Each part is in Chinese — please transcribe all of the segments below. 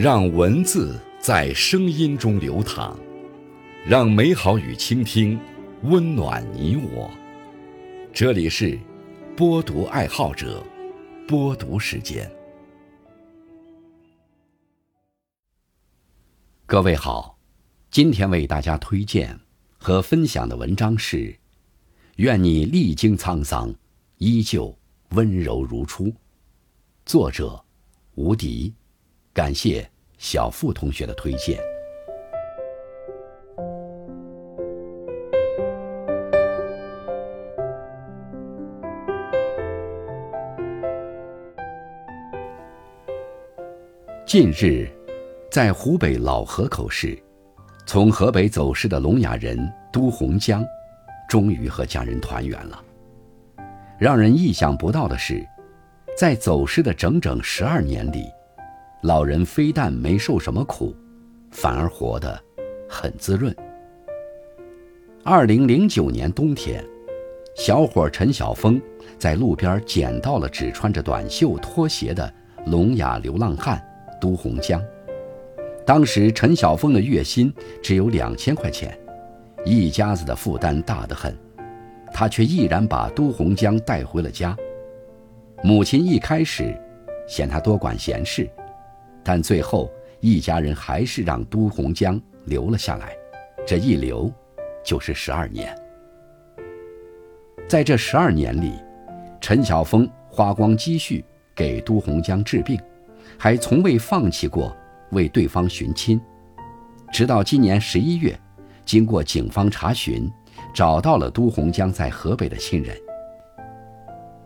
让文字在声音中流淌，让美好与倾听温暖你我。这里是播读爱好者播读时间。各位好，今天为大家推荐和分享的文章是《愿你历经沧桑，依旧温柔如初》，作者吴迪。感谢小付同学的推荐。近日，在湖北老河口市，从河北走失的聋哑人都洪江，终于和家人团圆了。让人意想不到的是，在走失的整整十二年里。老人非但没受什么苦，反而活得很滋润。二零零九年冬天，小伙陈晓峰在路边捡到了只穿着短袖拖鞋的聋哑流浪汉都洪江。当时陈晓峰的月薪只有两千块钱，一家子的负担大得很，他却毅然把都洪江带回了家。母亲一开始嫌他多管闲事。但最后，一家人还是让都洪江留了下来，这一留，就是十二年。在这十二年里，陈晓峰花光积蓄给都洪江治病，还从未放弃过为对方寻亲。直到今年十一月，经过警方查询，找到了都洪江在河北的亲人。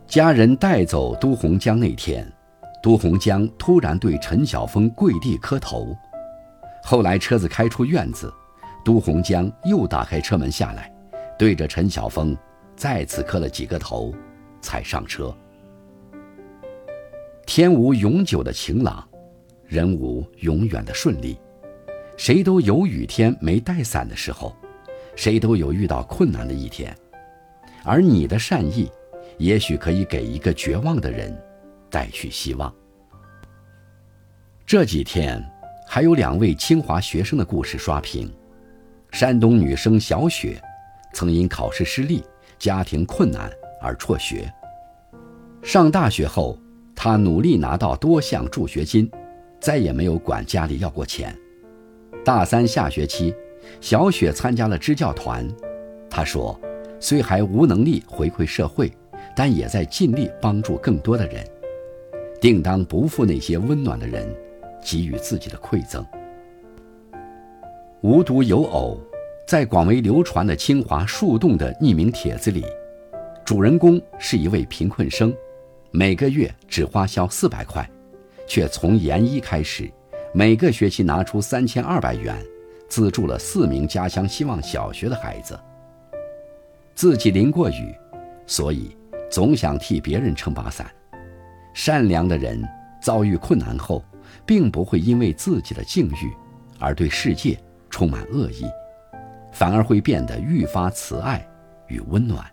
家人带走都洪江那天。都洪江突然对陈晓峰跪地磕头，后来车子开出院子，都洪江又打开车门下来，对着陈晓峰再次磕了几个头，才上车。天无永久的晴朗，人无永远的顺利，谁都有雨天没带伞的时候，谁都有遇到困难的一天，而你的善意，也许可以给一个绝望的人。带去希望。这几天还有两位清华学生的故事刷屏。山东女生小雪，曾因考试失利、家庭困难而辍学。上大学后，她努力拿到多项助学金，再也没有管家里要过钱。大三下学期，小雪参加了支教团。她说：“虽还无能力回馈社会，但也在尽力帮助更多的人。”定当不负那些温暖的人给予自己的馈赠。无独有偶，在广为流传的清华树洞的匿名帖子里，主人公是一位贫困生，每个月只花销四百块，却从研一开始，每个学期拿出三千二百元，资助了四名家乡希望小学的孩子。自己淋过雨，所以总想替别人撑把伞。善良的人遭遇困难后，并不会因为自己的境遇而对世界充满恶意，反而会变得愈发慈爱与温暖。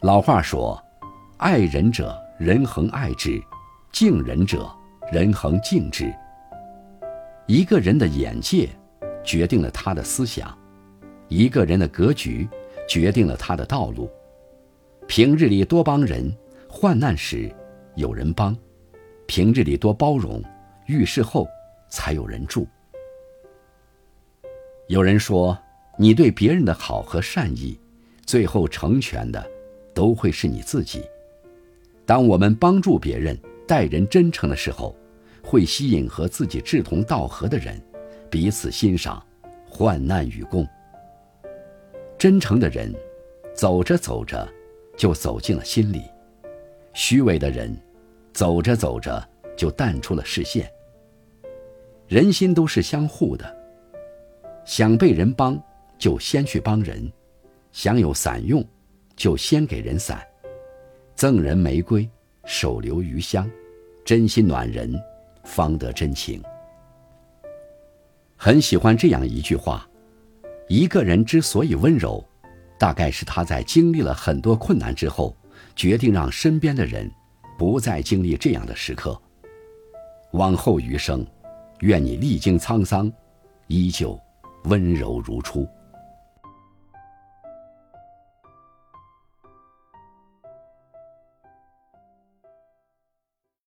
老话说：“爱人者，人恒爱之；敬人者，人恒敬之。”一个人的眼界，决定了他的思想；一个人的格局，决定了他的道路。平日里多帮人。患难时有人帮，平日里多包容，遇事后才有人助。有人说，你对别人的好和善意，最后成全的都会是你自己。当我们帮助别人、待人真诚的时候，会吸引和自己志同道合的人，彼此欣赏，患难与共。真诚的人，走着走着，就走进了心里。虚伪的人，走着走着就淡出了视线。人心都是相互的，想被人帮，就先去帮人；想有伞用，就先给人伞。赠人玫瑰，手留余香，真心暖人，方得真情。很喜欢这样一句话：一个人之所以温柔，大概是他在经历了很多困难之后。决定让身边的人不再经历这样的时刻。往后余生，愿你历经沧桑，依旧温柔如初。